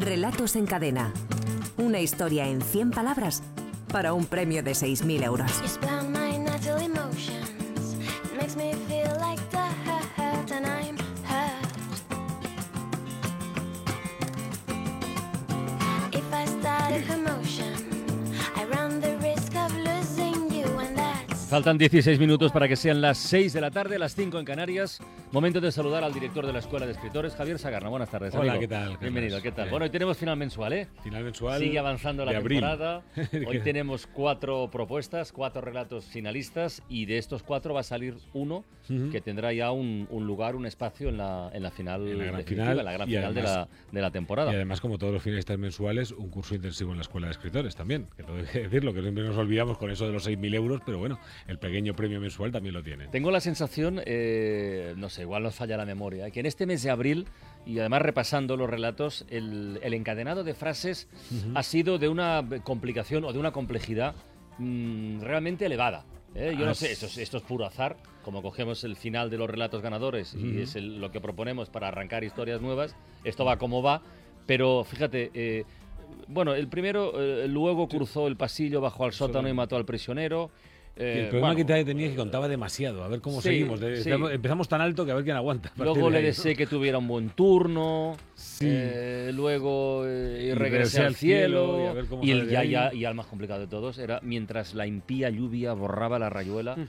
Relatos en cadena. Una historia en 100 palabras para un premio de 6.000 euros. Faltan 16 minutos para que sean las 6 de la tarde, las 5 en Canarias. Momento de saludar al director de la Escuela de Escritores, Javier Sagarna. Buenas tardes. Hola, ¿qué tal? Bienvenido, ¿qué tal? Bueno, hoy tenemos final mensual, ¿eh? Final mensual. Sigue avanzando la temporada. Hoy tenemos cuatro propuestas, cuatro relatos finalistas y de estos cuatro va a salir uno que tendrá ya un, lugar, un espacio en la, en la final, en la gran final, la gran final de, la, de, la, temporada. Y además, como todos los finalistas mensuales, un curso intensivo en la Escuela de Escritores también. Que hay que decirlo, que siempre nos olvidamos con eso de los 6.000 euros, pero bueno, el pequeño premio mensual también lo tiene. Tengo la sensación, eh, no sé, igual nos falla la memoria, que en este mes de abril, y además repasando los relatos, el, encadenado de frases ha sido de una complicación o de una complejidad mm, realmente elevada. ¿eh? Yo no ah, sé, esto es, esto es, puro azar, como cogemos el final de los relatos ganadores y es lo que proponemos para arrancar historias nuevas, esto va como va, pero fíjate, eh, bueno, el primero luego cruzó el pasillo, bajó al sótano y mató al prisionero. Eh, el problema que tenía es que contaba demasiado. A ver cómo seguimos. Empezamos tan alto que a ver quién aguanta. Luego le deseé que tuviera un buen turno. Eh, luego eh, regresé al cielo. y, el ya, ya, y al más complicado de todos era mientras la impía lluvia borraba la rayuela. Mm.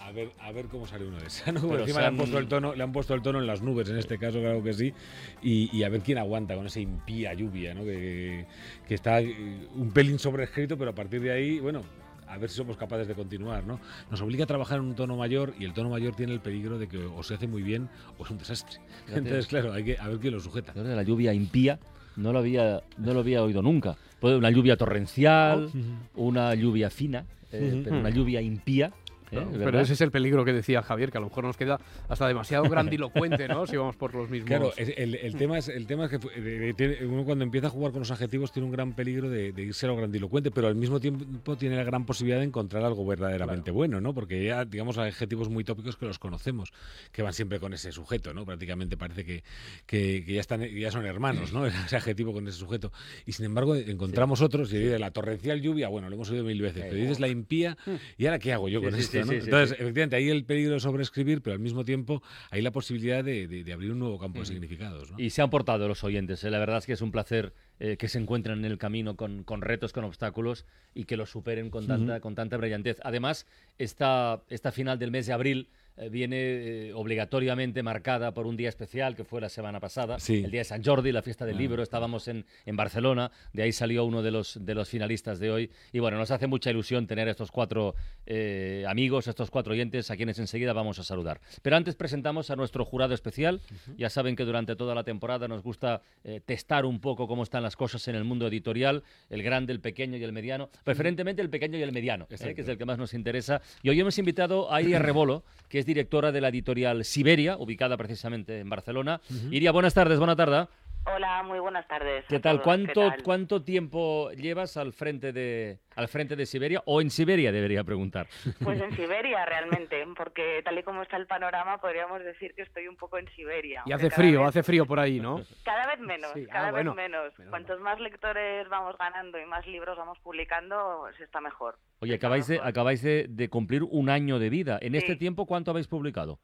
A ver, a ver cómo sale uno de esas. Encima le, han puesto el tono, le han puesto el tono en las nubes, en este caso, claro que sí. Y, a ver quién aguanta con esa impía lluvia, ¿no? que, que está un pelín sobrescrito, pero a partir de ahí, bueno, a ver si somos capaces de continuar, ¿no? Nos obliga a trabajar en un tono mayor y el tono mayor tiene el peligro de que o se hace muy bien o es un desastre. Entonces, claro, hay que a ver quién lo sujeta. La lluvia impía no lo había, no lo había oído nunca. Puede una lluvia torrencial, una lluvia fina, eh, pero una lluvia impía ¿Eh? Pero ese es el peligro que decía Javier, que a lo mejor nos queda hasta demasiado grandilocuente, ¿no? Si vamos por los mismos. Claro, el, tema, es, el tema es que uno cuando empieza a jugar con los adjetivos tiene un gran peligro de, irse a lo grandilocuente, pero al mismo tiempo tiene la gran posibilidad de encontrar algo verdaderamente bueno, ¿no? Porque ya, digamos, hay adjetivos muy tópicos que los conocemos, que van siempre con ese sujeto, ¿no? Prácticamente parece que, que, ya, están, ya son hermanos, ¿no? Ese adjetivo con ese sujeto. Y sin embargo, encontramos otros, y de la torrencial lluvia, bueno, lo hemos oído mil veces, pero dices la impía, ¿y ahora qué hago yo con esto? Entonces, efectivamente, ahí el peligro de sobreescribir, pero al mismo tiempo hay la posibilidad de, abrir un nuevo campo de significados. Y se han portado los oyentes. ¿eh? La verdad es que es un placer eh, que se encuentren en el camino con, retos, con obstáculos y que los superen con tanta, con tanta brillantez. Además, esta, esta final del mes de abril eh, viene eh, obligatoriamente marcada por un día especial que fue la semana pasada, el día de San Jordi, la fiesta del ah. libro. Estábamos en, en, Barcelona, de ahí salió uno de los, de los finalistas de hoy. Y bueno, nos hace mucha ilusión tener a estos cuatro eh, amigos, estos cuatro oyentes, a quienes enseguida vamos a saludar. Pero antes presentamos a nuestro jurado especial. Ya saben que durante toda la temporada nos gusta testar un poco cómo están las cosas en el mundo editorial, el grande, el pequeño y el mediano, preferentemente el pequeño y el mediano, que es el que más nos interesa. Y hoy hemos invitado a Iria Rebolo, que es directora de la editorial Siberia, ubicada precisamente en Barcelona. Iria, buenas tardes, buena tarde. Hola, muy buenas tardes. ¿Qué tal? ¿Cuánto, ¿Cuánto tiempo llevas al frente de al frente de Siberia o en Siberia debería preguntar? Pues en Siberia realmente, porque tal y como está el panorama podríamos decir que estoy un poco en Siberia. Y hace frío, hace frío por ahí, ¿no? Cada vez menos, ah, cada vez menos. Cuantos más lectores vamos ganando y más libros vamos publicando, se está mejor. Oye, acabáis de acabáis de, cumplir un año de vida. En este tiempo, ¿cuánto habéis publicado?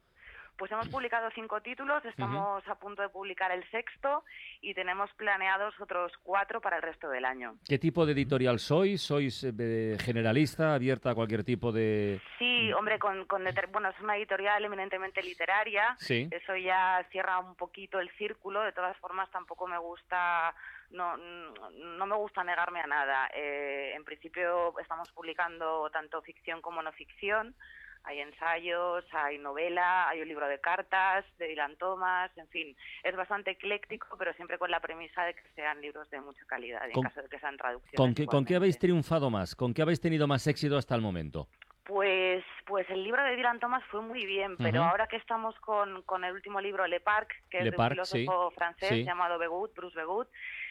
Pues hemos publicado cinco títulos, estamos a punto de publicar el sexto y tenemos planeados otros cuatro para el resto del año. ¿Qué tipo de editorial sois? ¿Sois eh, generalista, abierta a cualquier tipo de...? Sí, hombre, con, bueno, es una editorial eminentemente literaria. Sí. Eso ya cierra un poquito el círculo. De todas formas, tampoco me gusta no, no me gusta negarme a nada. Eh, en principio estamos publicando tanto ficción como no ficción. Hay ensayos, hay novela, hay un libro de cartas de Dylan Thomas, en fin, es bastante ecléctico, pero siempre con la premisa de que sean libros de mucha calidad, en caso de que sean traducciones. ¿Con qué, ¿Con qué habéis triunfado más? ¿Con qué habéis tenido más éxito hasta el momento? Pues, pues el libro de Dylan Thomas fue muy bien, pero ahora que estamos con, con, el último libro, Le Parc, que es de un filósofo francés llamado Begut, Bruce Begut,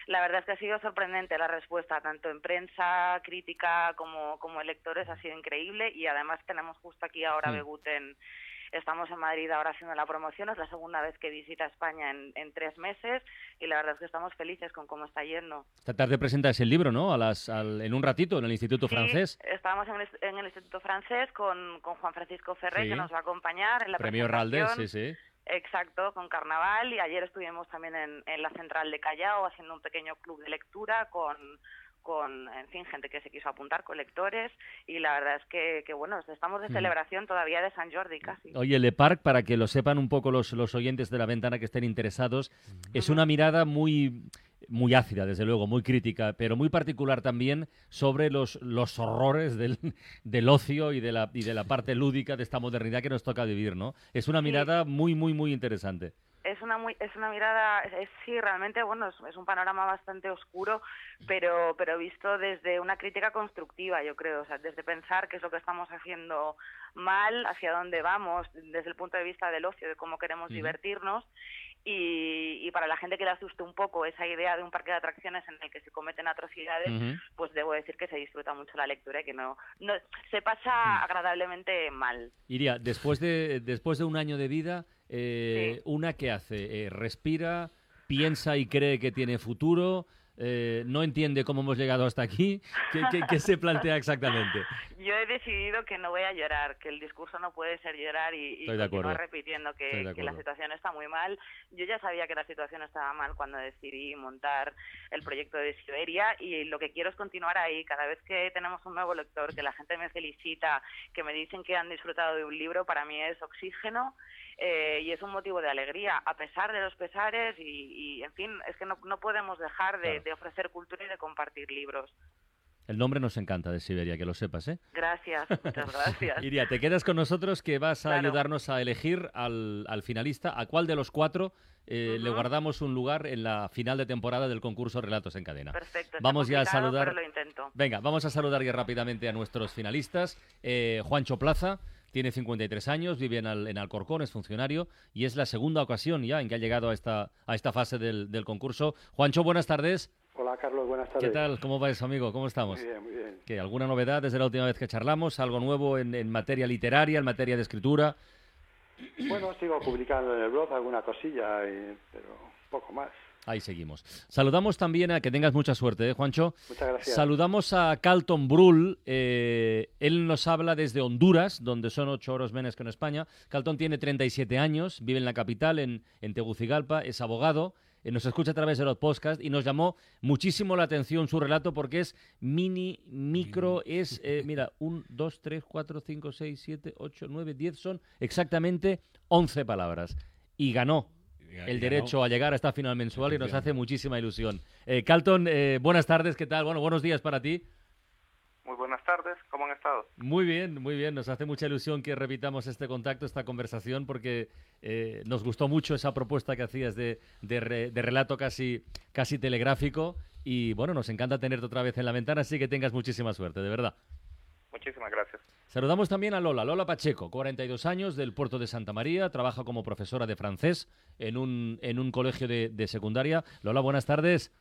la verdad es que ha sido sorprendente la respuesta, tanto en prensa, crítica como, como en lectores, ha sido increíble y además tenemos justo aquí ahora Begut en, Estamos en Madrid ahora haciendo la promoción, es la segunda vez que visita España en, tres meses y la verdad es que estamos felices con cómo está yendo. Esta tarde presentas el libro, ¿no? A las, en un ratito en el Instituto Francés. Estamos en el, Instituto Francés con, Juan Francisco Ferrer, que nos va a acompañar en la Premio Raldés, sí, sí. Exacto, con Carnaval y ayer estuvimos también en, en la central de Callao haciendo un pequeño club de lectura con con, en fin, gente que se quiso apuntar, colectores, y la verdad es que, que bueno, estamos de celebración todavía de San Jordi casi. Oye, Le Parc, para que lo sepan un poco los, los oyentes de la ventana que estén interesados, es una mirada muy muy ácida, desde luego, muy crítica, pero muy particular también sobre los, los horrores del, del ocio y de, la, y de la parte lúdica de esta modernidad que nos toca vivir, ¿no? Es una mirada muy, muy, muy interesante es una muy, es una mirada es, sí realmente bueno es, un panorama bastante oscuro pero pero visto desde una crítica constructiva yo creo o sea desde pensar qué es lo que estamos haciendo mal hacia dónde vamos desde el punto de vista del ocio de cómo queremos divertirnos y, para la gente que le asuste un poco esa idea de un parque de atracciones en el que se cometen atrocidades, pues debo decir que se disfruta mucho la lectura y que no, no se pasa agradablemente mal. Iria, después de, después de un año de vida, eh, ¿una qué hace? Eh, ¿Respira? ¿Piensa y cree que tiene futuro? Eh, no entiende cómo hemos llegado hasta aquí. ¿Qué, se plantea exactamente? Yo he decidido que no voy a llorar, que el discurso no puede ser llorar y, y continuar repitiendo que, la situación está muy mal. Yo ya sabía que la situación estaba mal cuando decidí montar el proyecto de Siberia y lo que quiero es continuar ahí. Cada vez que tenemos un nuevo lector, que la gente me felicita, que me dicen que han disfrutado de un libro, para mí es oxígeno eh, y es un motivo de alegría, a pesar de los pesares y, en fin, es que no, no podemos dejar de, ofrecer cultura y de compartir libros. El nombre nos encanta de Siberia, que lo sepas, ¿eh? Gracias, muchas gracias. Iria, te quedas con nosotros que vas a ayudarnos a elegir al, al, finalista. ¿A cuál de los cuatro eh, le guardamos un lugar en la final de temporada del concurso Relatos en Cadena? Perfecto. Vamos ya a saludar. Pero lo intento. Venga, vamos a saludar ya rápidamente a nuestros finalistas. Eh, Juancho Plaza, tiene 53 años, vive en, en, Alcorcón, es funcionario y es la segunda ocasión ya en que ha llegado a esta, a esta fase del, concurso. Juancho, buenas tardes. Hola Carlos, buenas tardes. ¿Qué tal? ¿Cómo va eso, amigo? ¿Cómo estamos? Muy bien, muy bien. ¿Qué, ¿Alguna novedad desde la última vez que charlamos? ¿Algo nuevo en, en materia literaria, en materia de escritura? Bueno, sigo publicando en el blog alguna cosilla, pero poco más. Ahí seguimos. Saludamos también a que tengas mucha suerte, ¿eh, Juancho. Muchas gracias. Saludamos a Calton Brull. Eh, él nos habla desde Honduras, donde son ocho horas menos que en España. Calton tiene 37 años, vive en la capital, en, Tegucigalpa, es abogado. Eh, nos escucha a través de los podcasts y nos llamó muchísimo la atención su relato porque es mini, micro, es, mira, un, dos, tres, cuatro, cinco, seis, siete, ocho, nueve, diez, son exactamente 11 palabras. Y ganó el derecho a llegar a esta final mensual y nos hace muchísima ilusión. Eh, Calton, eh, buenas tardes, ¿qué tal? Bueno, buenos días para ti. Muy buenas tardes, ¿cómo han estado? Muy bien, muy bien. Nos hace mucha ilusión que repitamos este contacto, esta conversación, porque eh, nos gustó mucho esa propuesta que hacías de, de, de, relato casi, casi telegráfico. Y bueno, nos encanta tenerte otra vez en la ventana, así que tengas muchísima suerte, de verdad. Muchísimas gracias. Saludamos también a Lola, Lola Pacheco, 42 años, del puerto de Santa María, trabaja como profesora de francés en un, en un colegio de, secundaria. Lola, buenas tardes.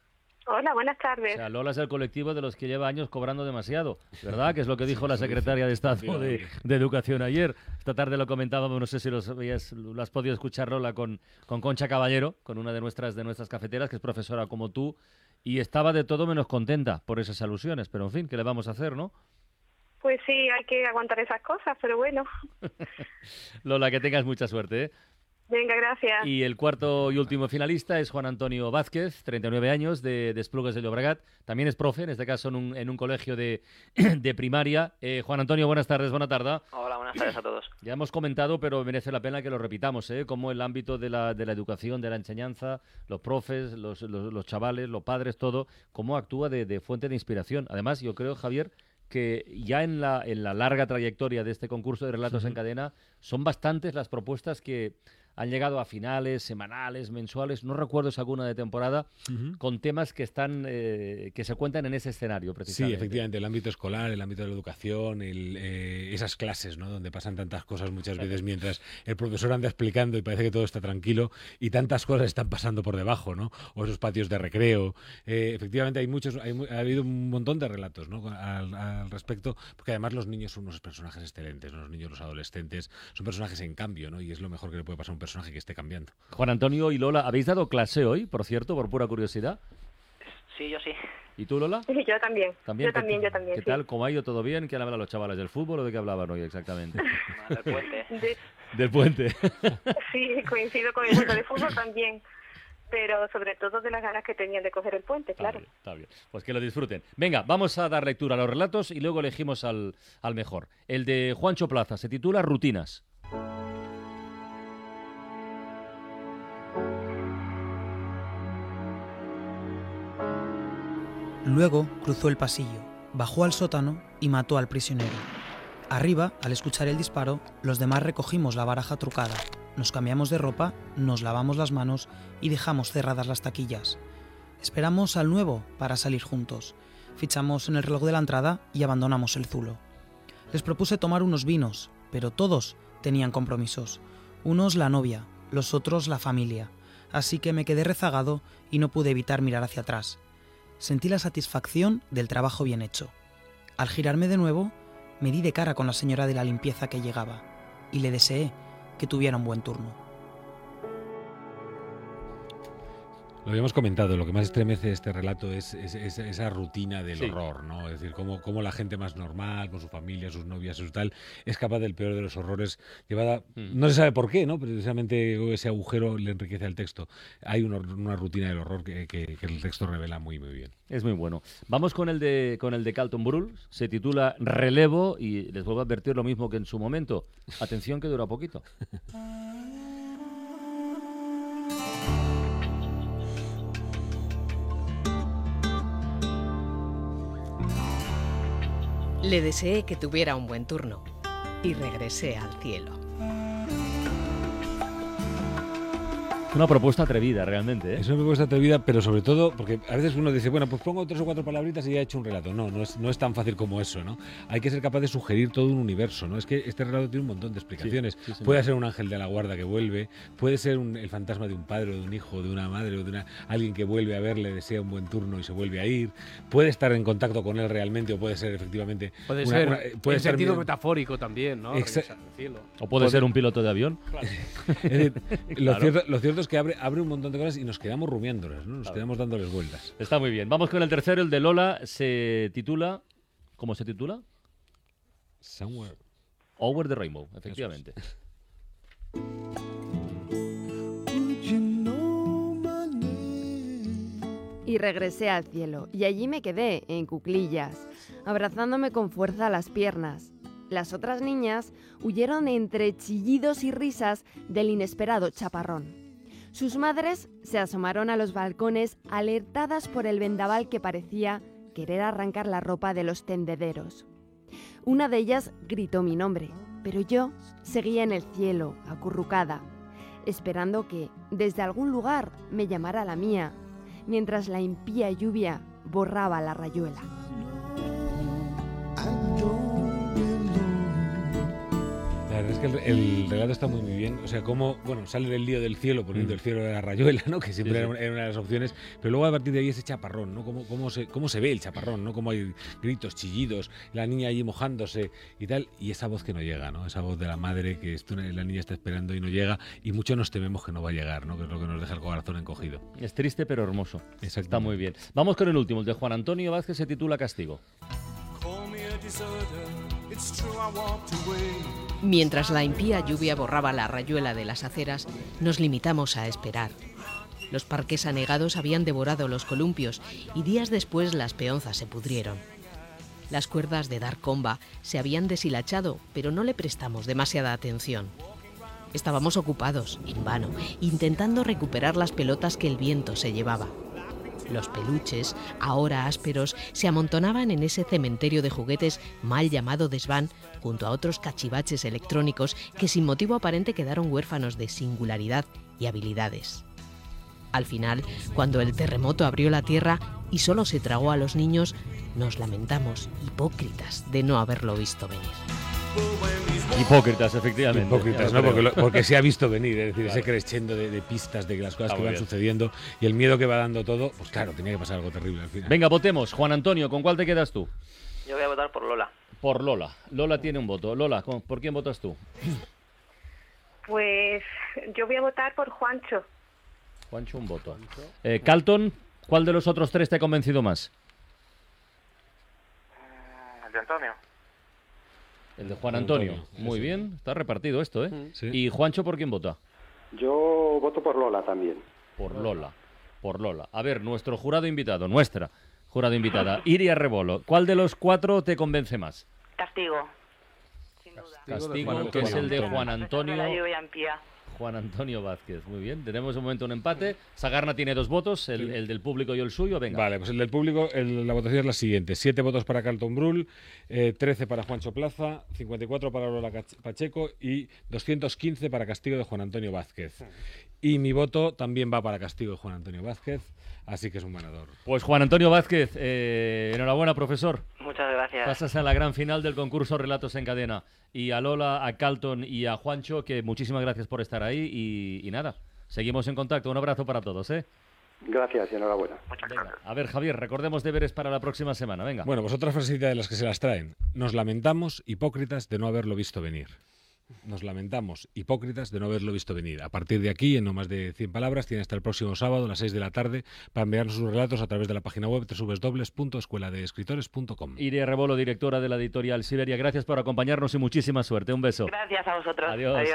Hola, buenas tardes. Lo Lola es el colectivo de los que lleva años cobrando demasiado, ¿verdad? Que es lo que dijo la secretaria de Estado de, Educación ayer. Esta tarde lo comentábamos, no sé si lo, has podido escuchar, Lola, con, con Concha Caballero, con una de nuestras, de nuestras cafeteras, que es profesora como tú, y estaba de todo menos contenta por esas alusiones. Pero en fin, ¿qué le vamos a hacer, no? Pues sí, hay que aguantar esas cosas, pero bueno. Lola, que tengas mucha suerte. ¿eh? Venga, gracias. Y el cuarto y último finalista es Juan Antonio Vázquez, 39 años, de Desplugues de Llobregat. También es profe, en este caso en un, en un colegio de, de primaria. Eh, Juan Antonio, buenas tardes, buena tarde. Hola, buenas tardes a todos. Ya hemos comentado, pero merece la pena que lo repitamos, ¿eh? Cómo el ámbito de la, de la educación, de la enseñanza, los profes, los, los, chavales, los padres, todo, cómo actúa de, de fuente de inspiración. Además, yo creo, Javier, que ya en la, en la larga trayectoria de este concurso de relatos en cadena son bastantes las propuestas que han llegado a finales, semanales, mensuales, no recuerdo si alguna de temporada, con temas que están eh, que se cuentan en ese escenario, precisamente. Sí, efectivamente, el ámbito escolar, el ámbito de la educación, eh, esas clases, ¿no? Donde pasan tantas cosas muchas veces mientras el profesor anda explicando y parece que todo está tranquilo y tantas cosas están pasando por debajo, ¿no? O esos patios de recreo. Eh, efectivamente, hay muchos, ha habido un montón de relatos, ¿no? Al, respecto, porque además los niños son unos personajes excelentes, los niños, los adolescentes, son personajes en cambio, ¿no? Y es lo mejor que le puede pasar a un personaje que esté cambiando. Juan Antonio y Lola, ¿habéis dado clase hoy, por cierto, por pura curiosidad? Sí, yo sí. ¿Y tú, Lola? Sí, yo también. Yo también, yo también. ¿Qué tal? ¿Cómo ha ido todo bien? ¿Quién hablan los chavales del fútbol o de qué hablaban hoy exactamente? del puente. Del puente. sí, coincido con el juego de fútbol también pero sobre todo de las ganas que tenían de coger el puente, claro. Está bien, Pues que lo disfruten. Venga, vamos a dar lectura a los relatos y luego elegimos al, al mejor. El de Juancho Plaza se titula Rutinas. Luego cruzó el pasillo, bajó al sótano y mató al prisionero. Arriba, al escuchar el disparo, los demás recogimos la baraja trucada, nos cambiamos de ropa, nos lavamos las manos y dejamos cerradas las taquillas. Esperamos al nuevo para salir juntos. Fichamos en el reloj de la entrada y abandonamos el zulo. Les propuse tomar unos vinos, pero todos tenían compromisos. Unos la novia, los otros la familia. Así que me quedé rezagado y no pude evitar mirar hacia atrás sentí la satisfacción del trabajo bien hecho. Al girarme de nuevo, me di de cara con la señora de la limpieza que llegaba y le deseé que tuviera un buen turno. Lo habíamos comentado, lo que más estremece este relato es, esa rutina del horror, ¿no? Es decir, cómo, cómo, la gente más normal, con su familia, sus novias, su tal, es capaz del peor de los horrores llevada, mm. no se sabe por qué, ¿no? Precisamente ese agujero le enriquece al texto. Hay una, rutina del horror que, el texto revela muy, muy bien. Es muy bueno. Vamos con el de, con el de Calton Brull, se titula Relevo y les vuelvo a advertir lo mismo que en su momento. Atención que dura poquito. Le deseé que tuviera un buen turno y regresé al cielo. Una propuesta atrevida, realmente. ¿eh? Es una propuesta atrevida, pero sobre todo, porque a veces uno dice, bueno, pues pongo tres o cuatro palabritas y ya he hecho un relato. No, no es, no es tan fácil como eso, ¿no? Hay que ser capaz de sugerir todo un universo, ¿no? Es que este relato tiene un montón de explicaciones. puede ser un ángel de la guarda que vuelve, puede ser el fantasma de un padre o de un hijo, de una madre o de una, alguien que vuelve a verle, desea un buen turno y se vuelve a ir. Puede estar en contacto con él realmente o puede ser efectivamente. Puede ser puede en sentido metafórico también, ¿no? O puede ser un piloto de avión. lo, cierto, lo cierto que abre, abre un montón de cosas y nos quedamos rumiándolas, ¿no? Nos quedamos dándoles vueltas. Está muy bien. Vamos con el tercero, el de Lola. Se titula. ¿Cómo se titula? Somewhere. Over the Rainbow, efectivamente. Y regresé al cielo, y allí me quedé, en cuclillas, abrazándome con fuerza las piernas. Las otras niñas huyeron entre chillidos y risas del inesperado chaparrón. Sus madres se asomaron a los balcones alertadas por el vendaval que parecía querer arrancar la ropa de los tendederos. Una de ellas gritó mi nombre, pero yo seguía en el cielo, acurrucada, esperando que desde algún lugar me llamara la mía, mientras la impía lluvia borraba la rayuela. Que el, relato está muy, muy bien. O sea, cómo, bueno, sale del lío del cielo poniendo mm. el cielo de la rayuela, ¿no? Que siempre Era, una de las opciones. Pero luego a partir de ahí ese chaparrón, ¿no? Cómo, cómo, se, cómo se ve el chaparrón, ¿no? Cómo hay gritos, chillidos, la niña allí mojándose y tal. Y esa voz que no llega, ¿no? Esa voz de la madre que esto, la niña está esperando y no llega. Y mucho nos tememos que no va a llegar, ¿no? Que es lo que nos deja el corazón encogido. Es triste pero hermoso. Está muy bien. Vamos con el último, el de Juan Antonio Vázquez, se titula Castigo. Mientras la impía lluvia borraba la rayuela de las aceras, nos limitamos a esperar. Los parques anegados habían devorado los columpios y días después las peonzas se pudrieron. Las cuerdas de dar comba se habían deshilachado, pero no le prestamos demasiada atención. Estábamos ocupados, en vano, intentando recuperar las pelotas que el viento se llevaba. Los peluches, ahora ásperos, se amontonaban en ese cementerio de juguetes mal llamado desván, junto a otros cachivaches electrónicos que sin motivo aparente quedaron huérfanos de singularidad y habilidades. Al final, cuando el terremoto abrió la tierra y solo se tragó a los niños, nos lamentamos, hipócritas, de no haberlo visto venir. Hipócritas, efectivamente. Hipócritas, ¿no? Porque, se ha visto venir, es decir, ese crescendo de, pistas de las cosas que van sucediendo y el miedo que va dando todo, pues claro, tenía que pasar algo terrible al final. Venga, votemos. Juan Antonio, ¿con cuál te quedas tú? Yo voy a votar por Lola. Por Lola. Lola tiene un voto. Lola, ¿por quién votas tú? Pues yo voy a votar por Juancho. Juancho, un voto. Eh, Calton, ¿cuál de los otros tres te ha convencido más? El de Antonio. El de Juan Antonio. Muy bien, está repartido esto, ¿eh? ¿Y Juancho por quién vota? Yo voto por Lola también. Por Lola, por Lola. A ver, nuestro jurado invitado, nuestra jurado invitada, Iria Rebolo, ¿cuál de los cuatro te convence más? Castigo. Castigo, que es el de Juan Antonio. Juan Antonio Vázquez. Muy bien, tenemos un momento un empate. Sagarna tiene dos votos, el, del público y el suyo. Venga. Vale, pues el del público, la votación es la siguiente: siete votos para Carlton Brul, eh, 13 para Juancho Plaza, 54 para Lola Pacheco y 215 para Castigo de Juan Antonio Vázquez. Y mi voto también va para Castigo de Juan Antonio Vázquez. Así que es un ganador. Pues Juan Antonio Vázquez, eh, enhorabuena, profesor. Muchas gracias. Pasas a la gran final del concurso Relatos en Cadena. Y a Lola, a Calton y a Juancho, que muchísimas gracias por estar ahí. Y, nada, seguimos en contacto. Un abrazo para todos, ¿eh? Gracias y enhorabuena. Muchas gracias. A ver, Javier, recordemos deberes para la próxima semana. Venga. Bueno, pues otra frasecita de las que se las traen. Nos lamentamos, hipócritas, de no haberlo visto venir. Nos lamentamos, hipócritas, de no haberlo visto venir. A partir de aquí, en no más de 100 palabras, tiene hasta el próximo sábado a las 6 de la tarde para enviarnos sus relatos a través de la página web www.escueladeescritores.com. Iria Rebolo, directora de la editorial Siberia, gracias por acompañarnos y muchísima suerte. Un beso. Gracias a vosotros. Adiós.